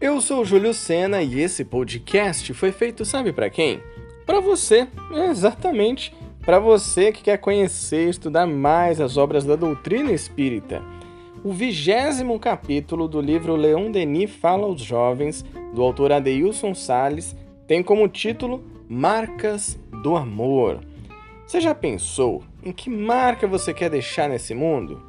Eu sou o Júlio Sena e esse podcast foi feito, sabe para quem? Para você, exatamente, para você que quer conhecer e estudar mais as obras da doutrina espírita. O vigésimo capítulo do livro Leon Denis Fala aos Jovens, do autor Adeilson Sales, tem como título Marcas do Amor. Você já pensou em que marca você quer deixar nesse mundo?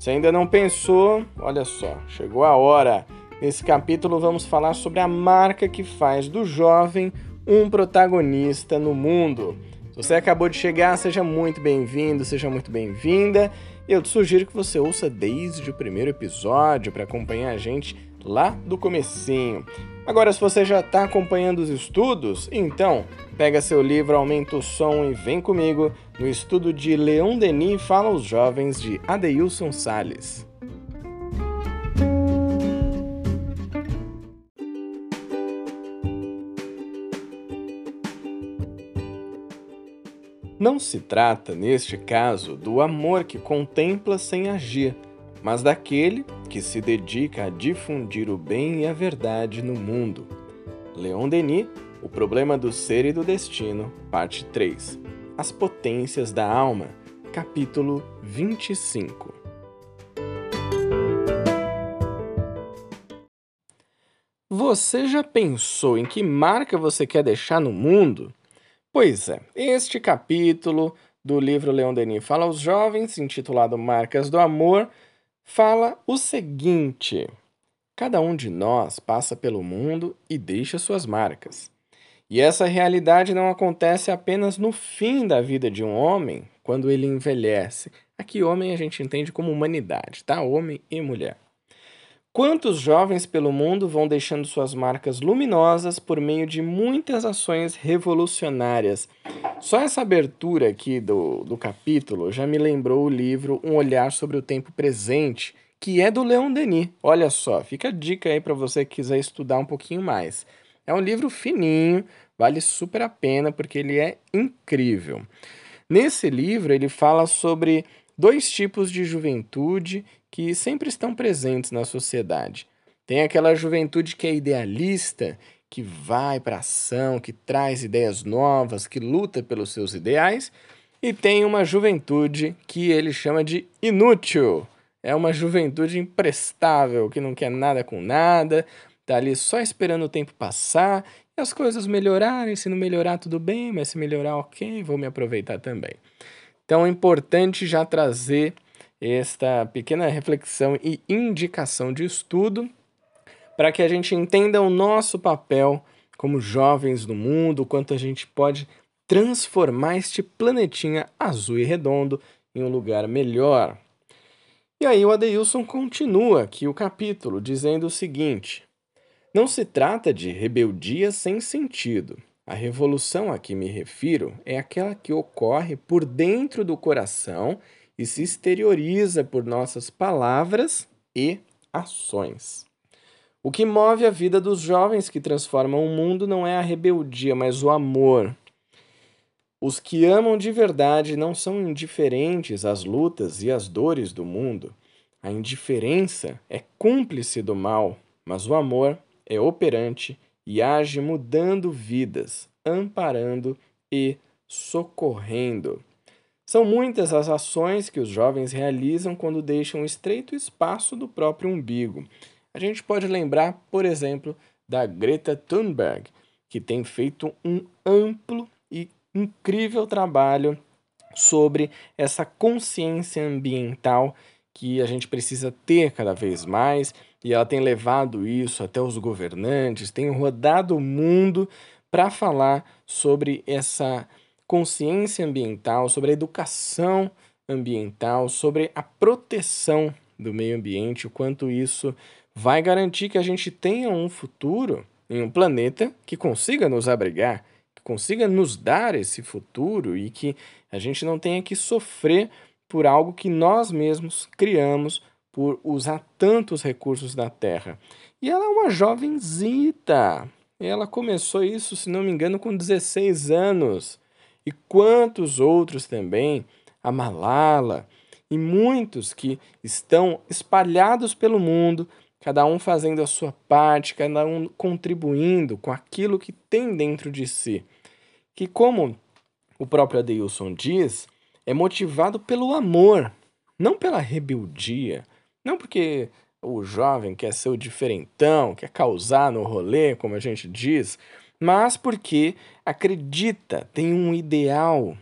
Se ainda não pensou, olha só, chegou a hora. Nesse capítulo vamos falar sobre a marca que faz do jovem um protagonista no mundo. Se você acabou de chegar, seja muito bem-vindo, seja muito bem-vinda. Eu te sugiro que você ouça desde o primeiro episódio para acompanhar a gente lá do comecinho. Agora, se você já está acompanhando os estudos, então pega seu livro, aumenta o som e vem comigo no estudo de Leon Denis Fala aos Jovens de Adeilson Sales. Não se trata, neste caso, do amor que contempla sem agir, mas daquele que se dedica a difundir o bem e a verdade no mundo. Leon Denis, O Problema do Ser e do Destino, Parte 3 As Potências da Alma, capítulo 25 Você já pensou em que marca você quer deixar no mundo? Pois é, este capítulo do livro Leon Denis Fala aos Jovens, intitulado Marcas do Amor, fala o seguinte: cada um de nós passa pelo mundo e deixa suas marcas. E essa realidade não acontece apenas no fim da vida de um homem, quando ele envelhece. Aqui, homem a gente entende como humanidade, tá? Homem e mulher. Quantos jovens pelo mundo vão deixando suas marcas luminosas por meio de muitas ações revolucionárias? Só essa abertura aqui do, do capítulo já me lembrou o livro Um Olhar sobre o Tempo Presente, que é do Leon Denis. Olha só, fica a dica aí para você que quiser estudar um pouquinho mais. É um livro fininho, vale super a pena porque ele é incrível. Nesse livro, ele fala sobre dois tipos de juventude que sempre estão presentes na sociedade. Tem aquela juventude que é idealista, que vai para ação, que traz ideias novas, que luta pelos seus ideais, e tem uma juventude que ele chama de inútil. É uma juventude imprestável, que não quer nada com nada, tá ali só esperando o tempo passar e as coisas melhorarem. Se não melhorar, tudo bem, mas se melhorar, ok, vou me aproveitar também. Então é importante já trazer esta pequena reflexão e indicação de estudo para que a gente entenda o nosso papel como jovens do mundo, quanto a gente pode transformar este planetinha azul e redondo em um lugar melhor. E aí o Adeilson continua aqui o capítulo dizendo o seguinte: Não se trata de rebeldia sem sentido. A revolução a que me refiro é aquela que ocorre por dentro do coração e se exterioriza por nossas palavras e ações. O que move a vida dos jovens que transformam o mundo não é a rebeldia, mas o amor. Os que amam de verdade não são indiferentes às lutas e às dores do mundo. A indiferença é cúmplice do mal, mas o amor é operante e age mudando vidas, amparando e socorrendo. São muitas as ações que os jovens realizam quando deixam um estreito espaço do próprio umbigo. A gente pode lembrar, por exemplo, da Greta Thunberg, que tem feito um amplo e incrível trabalho sobre essa consciência ambiental que a gente precisa ter cada vez mais, e ela tem levado isso até os governantes, tem rodado o mundo para falar sobre essa consciência ambiental, sobre a educação ambiental, sobre a proteção do meio ambiente, o quanto isso vai garantir que a gente tenha um futuro em um planeta que consiga nos abrigar, que consiga nos dar esse futuro e que a gente não tenha que sofrer por algo que nós mesmos criamos por usar tantos recursos da Terra. E ela é uma jovenzita. Ela começou isso, se não me engano, com 16 anos e quantos outros também, a Malala e muitos que estão espalhados pelo mundo cada um fazendo a sua parte, cada um contribuindo com aquilo que tem dentro de si. Que, como o próprio Adeilson diz, é motivado pelo amor, não pela rebeldia. Não porque o jovem quer ser o diferentão, quer causar no rolê, como a gente diz, mas porque acredita, tem um ideal,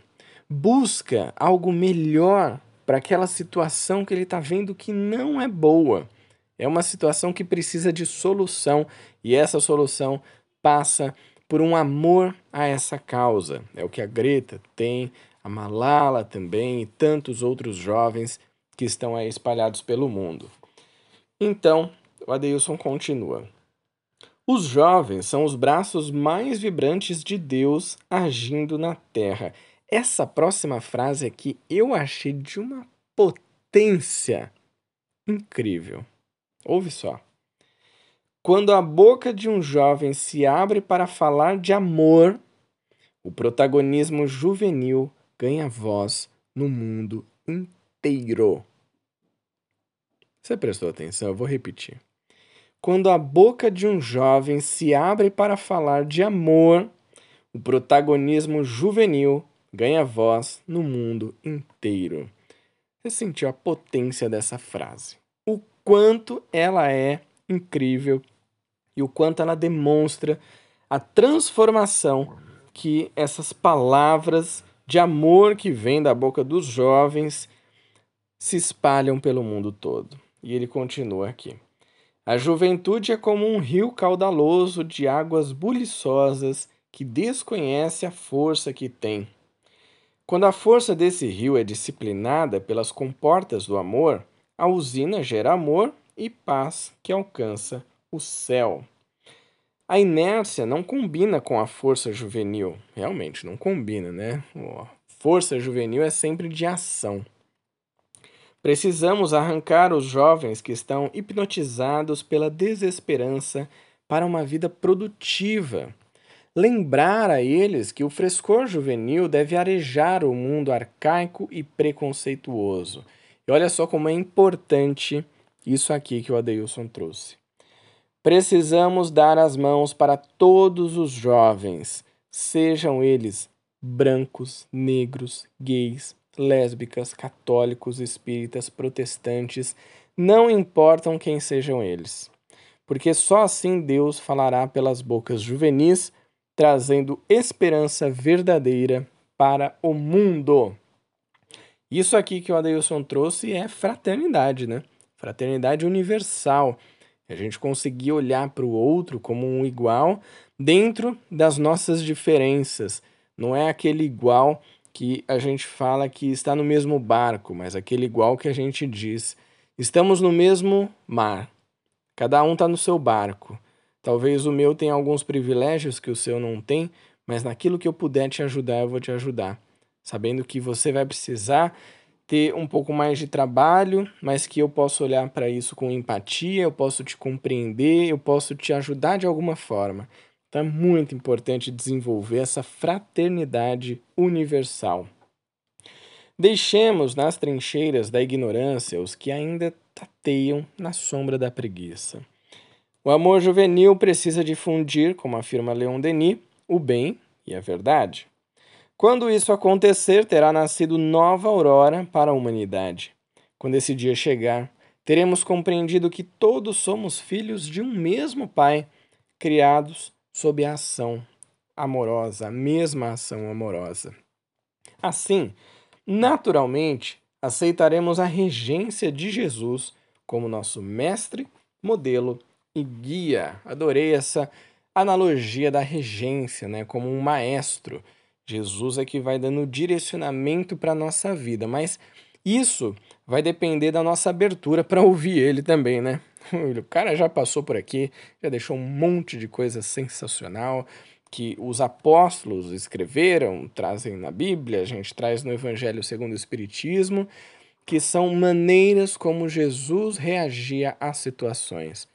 busca algo melhor para aquela situação que ele está vendo que não é boa. É uma situação que precisa de solução e essa solução passa por um amor a essa causa. É o que a Greta tem, a Malala também e tantos outros jovens que estão aí espalhados pelo mundo. Então, o Adeilson continua. Os jovens são os braços mais vibrantes de Deus agindo na Terra. Essa próxima frase aqui eu achei de uma potência incrível. Ouve só. Quando a boca de um jovem se abre para falar de amor, o protagonismo juvenil ganha voz no mundo inteiro. Você prestou atenção? Eu vou repetir. Quando a boca de um jovem se abre para falar de amor, o protagonismo juvenil ganha voz no mundo inteiro. Você sentiu a potência dessa frase? O quanto ela é incrível e o quanto ela demonstra a transformação que essas palavras de amor que vêm da boca dos jovens se espalham pelo mundo todo. E ele continua aqui. A juventude é como um rio caudaloso de águas buliçosas que desconhece a força que tem. Quando a força desse rio é disciplinada pelas comportas do amor, a usina gera amor e paz que alcança o céu. A inércia não combina com a força juvenil. Realmente, não combina, né? Força juvenil é sempre de ação. Precisamos arrancar os jovens que estão hipnotizados pela desesperança para uma vida produtiva. Lembrar a eles que o frescor juvenil deve arejar o mundo arcaico e preconceituoso e olha só como é importante isso aqui que o Adeilson trouxe. Precisamos dar as mãos para todos os jovens, sejam eles brancos, negros, gays, lésbicas, católicos, espíritas, protestantes, não importam quem sejam eles. Porque só assim Deus falará pelas bocas juvenis, trazendo esperança verdadeira para o mundo. Isso aqui que o Adeilson trouxe é fraternidade, né? Fraternidade universal. A gente conseguir olhar para o outro como um igual dentro das nossas diferenças. Não é aquele igual que a gente fala que está no mesmo barco, mas aquele igual que a gente diz: estamos no mesmo mar. Cada um está no seu barco. Talvez o meu tenha alguns privilégios que o seu não tem, mas naquilo que eu puder te ajudar, eu vou te ajudar sabendo que você vai precisar ter um pouco mais de trabalho, mas que eu posso olhar para isso com empatia, eu posso te compreender, eu posso te ajudar de alguma forma. Então é muito importante desenvolver essa fraternidade universal. Deixemos nas trincheiras da ignorância os que ainda tateiam na sombra da preguiça. O amor juvenil precisa difundir, como afirma Leon Denis, o bem e a verdade. Quando isso acontecer, terá nascido nova aurora para a humanidade. Quando esse dia chegar, teremos compreendido que todos somos filhos de um mesmo Pai, criados sob a ação amorosa, a mesma ação amorosa. Assim, naturalmente, aceitaremos a regência de Jesus como nosso mestre, modelo e guia. Adorei essa analogia da regência, né, como um maestro Jesus é que vai dando direcionamento para a nossa vida, mas isso vai depender da nossa abertura para ouvir ele também, né? O cara já passou por aqui, já deixou um monte de coisa sensacional que os apóstolos escreveram, trazem na Bíblia, a gente traz no Evangelho segundo o Espiritismo, que são maneiras como Jesus reagia às situações.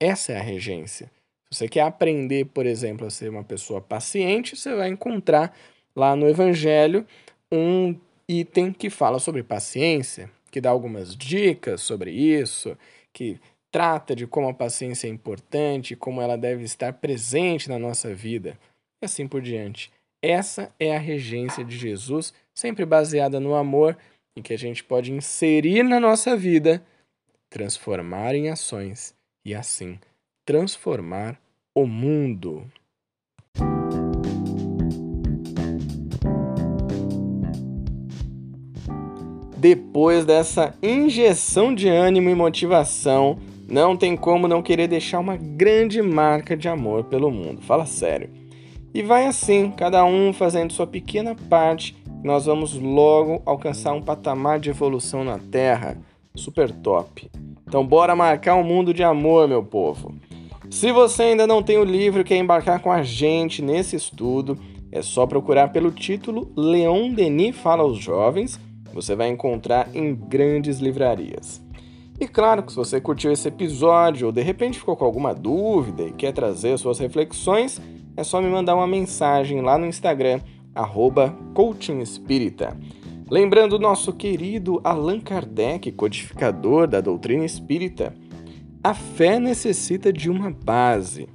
Essa é a regência. Se você quer aprender, por exemplo, a ser uma pessoa paciente, você vai encontrar lá no Evangelho um item que fala sobre paciência, que dá algumas dicas sobre isso, que trata de como a paciência é importante, como ela deve estar presente na nossa vida, e assim por diante. Essa é a regência de Jesus, sempre baseada no amor e que a gente pode inserir na nossa vida, transformar em ações e assim transformar o mundo. Depois dessa injeção de ânimo e motivação, não tem como não querer deixar uma grande marca de amor pelo mundo. Fala sério. E vai assim, cada um fazendo sua pequena parte, nós vamos logo alcançar um patamar de evolução na Terra super top. Então bora marcar um mundo de amor, meu povo. Se você ainda não tem o livro e quer embarcar com a gente nesse estudo, é só procurar pelo título Leon Denis Fala aos Jovens, você vai encontrar em grandes livrarias. E claro que se você curtiu esse episódio ou de repente ficou com alguma dúvida e quer trazer suas reflexões, é só me mandar uma mensagem lá no Instagram, arroba Lembrando o nosso querido Allan Kardec, codificador da doutrina espírita, a fé necessita de uma base.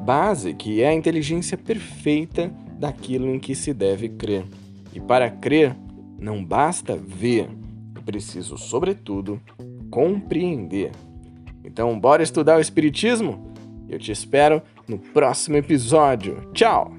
Base que é a inteligência perfeita daquilo em que se deve crer. E para crer, não basta ver, é preciso, sobretudo, compreender. Então, bora estudar o Espiritismo? Eu te espero no próximo episódio. Tchau!